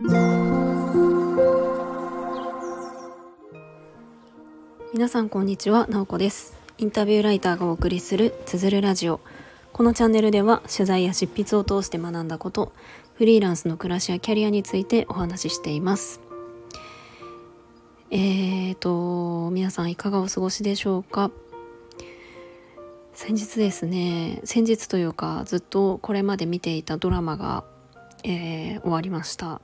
皆さんこんにちは、なおこです。インタビューライターがお送りするつづるラジオ。このチャンネルでは取材や執筆を通して学んだことフリーランスの暮らしやキャリアについてお話ししています。えーと皆さんいかがお過ごしでしょうか？先日ですね先日というかずっとこれまで見ていたドラマが、えー、終わりました。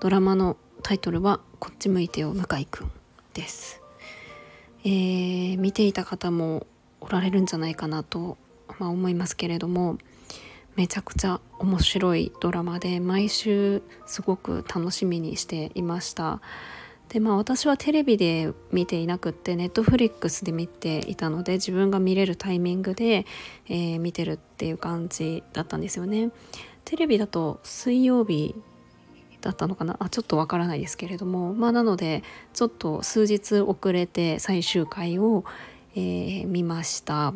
ドラマのタイトルは「こっち向いてよ向井くん」です、えー、見ていた方もおられるんじゃないかなと、まあ、思いますけれどもめちゃくちゃ面白いドラマで毎週すごく楽しみにしていました。でまあ私はテレビで見ていなくってネットフリックスで見ていたので自分が見れるタイミングで、えー、見てるっていう感じだったんですよね。テレビだと水曜日だったのかな？あちょっとわからないですけれども。まあなのでちょっと数日遅れて最終回を、えー、見ました。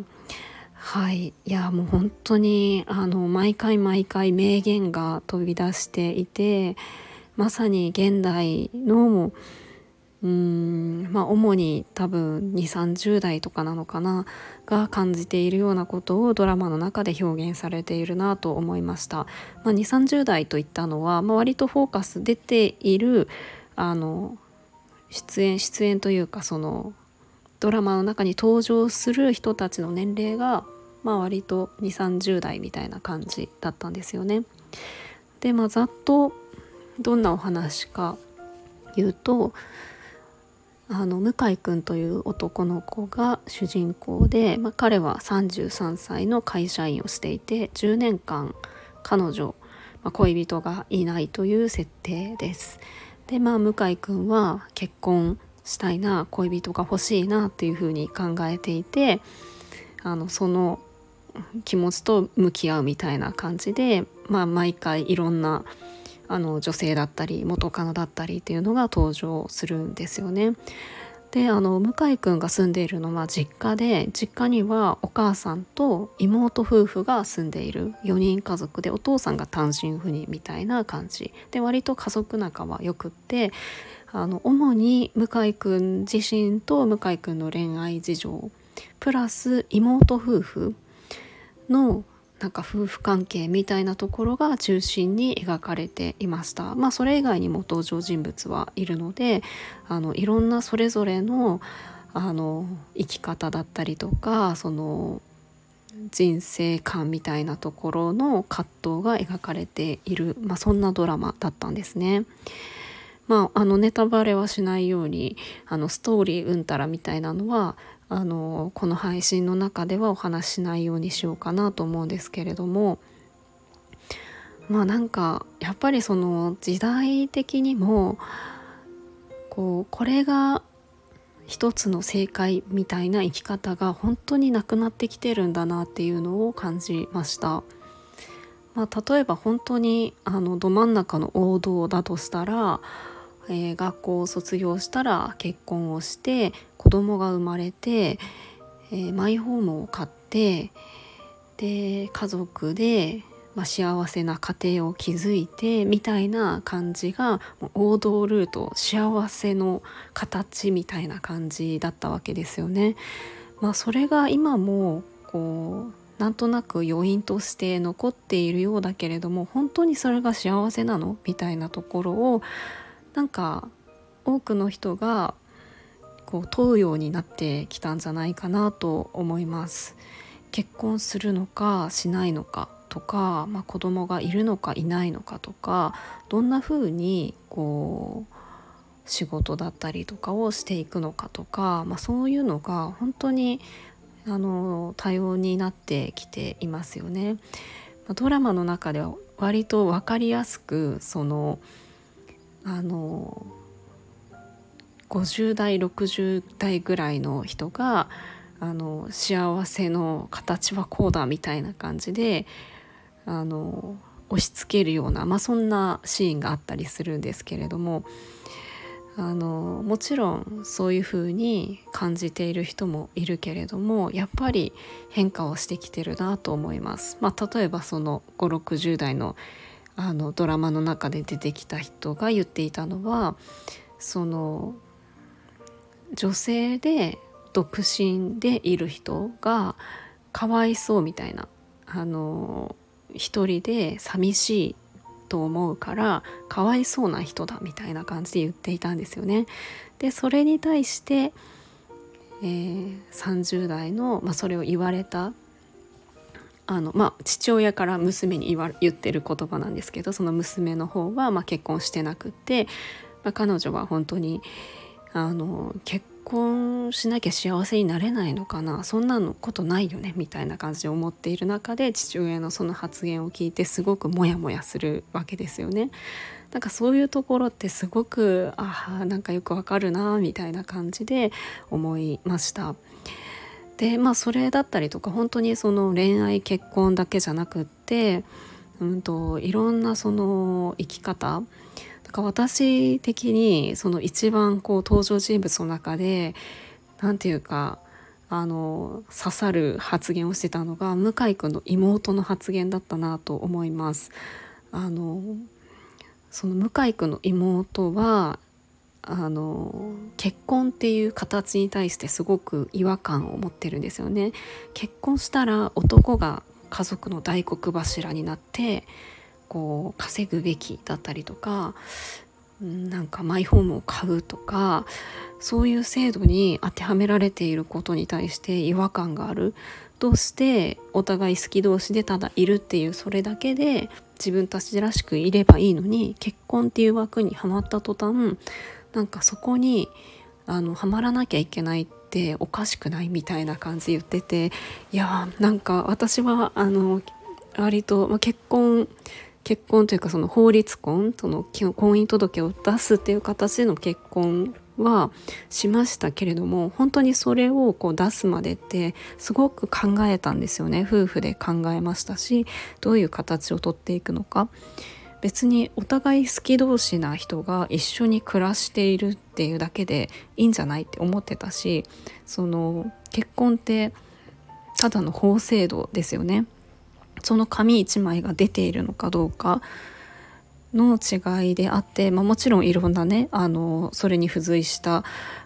はい。いやもう本当にあの毎回毎回名言が飛び出していてまさに現代のうんまあ主に多分2 3 0代とかなのかなが感じているようなことをドラマの中で表現されているなと思いました。まあ、2 3 0代といったのは、まあ、割とフォーカス出ているあの出演出演というかそのドラマの中に登場する人たちの年齢が、まあ、割と2 3 0代みたいな感じだったんですよね。でまあざっとどんなお話か言うとあの向井君という男の子が主人公で、まあ、彼は33歳の会社員をしていて10年間彼女、まあ、恋人がいないという設定です。でまあ向井君は結婚したいな恋人が欲しいなっていうふうに考えていてあのその気持ちと向き合うみたいな感じで、まあ、毎回いろんなあの女性だったり元カノだったりっていうのが登場するんですよね。であの向井くんが住んでいるのは実家で実家にはお母さんと妹夫婦が住んでいる4人家族でお父さんが単身赴任みたいな感じで割と家族仲はよくってあの主に向井くん自身と向井くんの恋愛事情プラス妹夫婦のなんか夫婦関係みたいなところが中心に描かれていましたまあそれ以外にも登場人物はいるのであのいろんなそれぞれのあの生き方だったりとかその人生観みたいなところの葛藤が描かれている、まあ、そんなドラマだったんですね。まあ、あのネタバレはしないようにあのストーリーうんたらみたいなのはあのこの配信の中ではお話しないようにしようかなと思うんですけれどもまあなんかやっぱりその時代的にもこうこれが一つの正解みたいな生き方が本当になくなってきてるんだなっていうのを感じました。まあ、例えば本当にあのど真ん中の王道だとしたらえー、学校を卒業したら結婚をして子供が生まれて、えー、マイホームを買ってで家族で、まあ、幸せな家庭を築いてみたいな感じが王道ルート幸せの形みたいな感じだったわけですよね。まあ、それが今もこうなんとなく余韻として残っているようだけれども本当にそれが幸せなの？みたいなところをなんか多くの人がこう問うようになってきたんじゃないかなと思います。結婚するのかしないのかとか、まあ、子供がいるのかいないのかとかどんな風にこう仕事だったりとかをしていくのかとか、まあ、そういうのが本当にあの多様になってきていますよね。ドラマの中では割と分かりやすくそのあの50代60代ぐらいの人があの幸せの形はこうだみたいな感じであの押し付けるような、まあ、そんなシーンがあったりするんですけれどもあのもちろんそういうふうに感じている人もいるけれどもやっぱり変化をしてきてるなと思います。まあ、例えばその5 6 0代のあのドラマの中で出てきた人が言っていたのはその女性で独身でいる人がかわいそうみたいなあの一人で寂しいと思うからかわいそうな人だみたいな感じで言っていたんですよね。でそれに対して、えー、30代の、まあ、それを言われたあの、まあ、父親から娘に言わ言ってる言葉なんですけどその娘の方は、まあ、結婚してなくって、まあ、彼女は本当にあの結婚しなきゃ幸せになれないのかな？そんなのことないよねみたいな感じで思っている中で父親のその発言を聞いてすごくモヤモヤするわけですよね。なんかそういうところってすごくあなんかよくわかるなみたいな感じで思いました。でまあそれだったりとか本当にその恋愛結婚だけじゃなくって、うんと、いろんなその生き方だから私的にその一番こう登場人物の中で何て言うかあの刺さる発言をしてたのが向井君の妹の発言だったなと思います。あのその向井君の妹はあの結婚っていう形に対してすごく違和感を持ってるんですよね。結婚したら男が家族の大黒柱になってこう稼ぐべきだったりとかなんかマイホームを買うとかそういう制度に当てはめられていることに対して違和感があるどうしてお互い好き同士でただいるっていうそれだけで自分たちらしくいればいいのに結婚っていう枠にはまった途端なんかそこにあのはまらなきゃいけないっておかしくないみたいな感じ言ってていやなんか私はあの割と、まあ、結婚結婚というかその法律婚その婚姻届を出すっていう形での結婚はしましたけれども本当にそれをこう出すまでってすごく考えたんですよね夫婦で考えましたしどういう形をとっていくのか。別にお互い好き同士な人が一緒に暮らしているっていうだけでいいんじゃないって思ってたしその結婚ってただの法制度ですよね。その紙1枚が出ているのかどうかの違いであって、まあ、もちろんいろんなねあのそれに付随した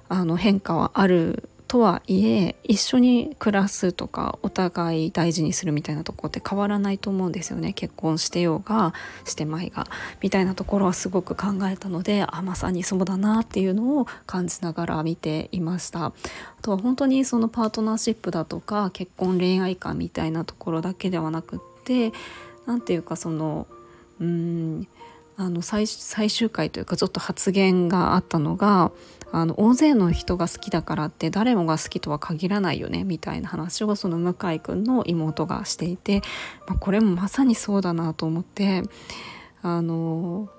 あの変化はあるとはいえ一緒に暮らすとかお互い大事にするみたいなとこって変わらないと思うんですよね。結婚してようがしてまいがみたいなところはすごく考えたのであまさにそうだなっていうのを感じながら見ていました。あとは本当にそのパートナーシップだとか結婚恋愛観みたいなところだけではなくって何て言うかそのうーんあの最終回というかちょっと発言があったのがあの大勢の人が好きだからって誰もが好きとは限らないよねみたいな話をその向井君の妹がしていて、まあ、これもまさにそうだなと思ってあの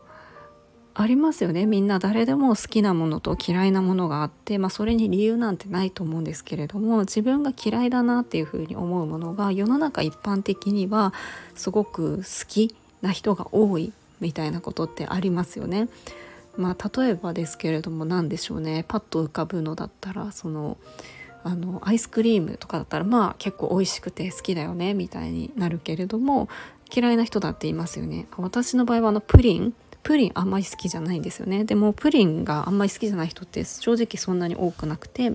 ありますよね。みんな誰でも好きなものと嫌いなものがあって、まあ、それに理由なんてないと思うんですけれども自分が嫌いだなっていうふうに思うものが世の中一般的にはすごく好きな人が多い。みたいなことってありますよね。まあ、例えばですけれども何でしょうね。パッと浮かぶのだったらそのあのアイスクリームとかだったらまあ結構美味しくて好きだよねみたいになるけれども嫌いな人だっていますよね。私の場合はあのプリン。プリンあんまり好きじゃないんですよね。でもプリンがあんまり好きじゃない人って正直そんなに多くなくて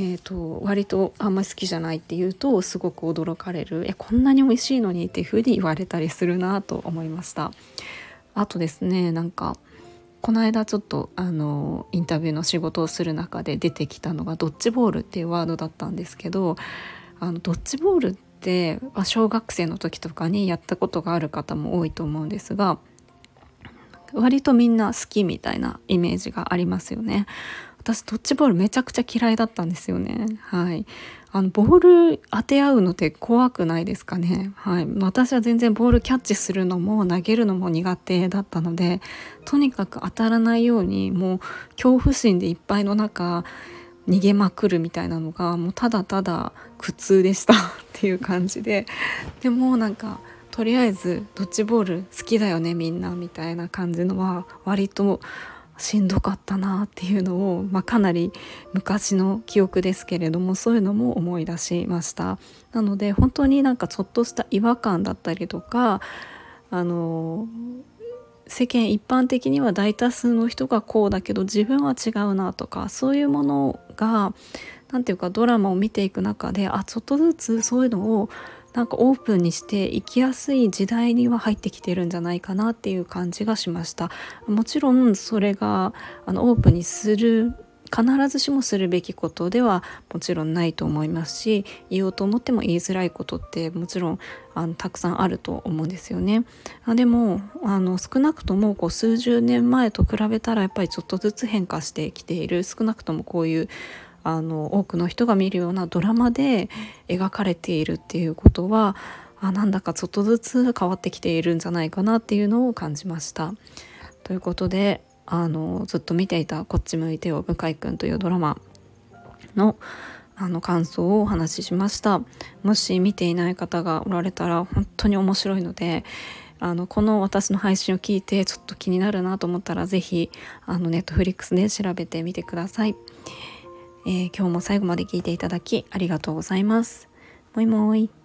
えーと、割とあんまり好きじゃないって言うとすごく驚かれるえこんなに美味しいのにっていうふうに言われたりするなと思いましたあとですねなんかこの間ちょっとあのインタビューの仕事をする中で出てきたのがドッジボールっていうワードだったんですけどあのドッジボールって小学生の時とかにやったことがある方も多いと思うんですが割とみんな好きみたいなイメージがありますよね。私ドッジボールめちゃくちゃ嫌いだったんですよね。はい。あのボール当て合うのって怖くないですかね。はい。私は全然ボールキャッチするのも投げるのも苦手だったので、とにかく当たらないようにもう恐怖心でいっぱいの中逃げまくるみたいなのがもうただただ苦痛でした っていう感じで、でもなんかとりあえずドッジボール好きだよねみんなみたいな感じのは割としんどかったなっていうのを、まあ、かなり昔の記憶ですけれどもそういうのも思い出しました。なので本当になんかちょっとした違和感だったりとかあの世間一般的には大多数の人がこうだけど自分は違うなとかそういうものが何て言うかドラマを見ていく中であちょっとずつそういうのをなんかオープンにして生きやすい時代には入ってきてるんじゃないかなっていう感じがしましたもちろんそれがあのオープンにする必ずしもするべきことではもちろんないと思いますし言おうと思っても言いづらいことってもちろんあのたくさんあると思うんですよね。あでもあの少なくともこう数十年前と比べたらやっぱりちょっとずつ変化してきている少なくともこういうあの多くの人が見るようなドラマで描かれているっていうことはあなんだかちょっとずつ変わってきているんじゃないかなっていうのを感じました。ということであのずっと見ていた「こっち向いてよ向井くん」というドラマのあの感想をお話ししましたもし見ていない方がおられたら本当に面白いのであのこの私の配信を聞いてちょっと気になるなと思ったら是非ネットフリックスで調べてみてください、えー、今日も最後まで聞いていただきありがとうございます。もいもい。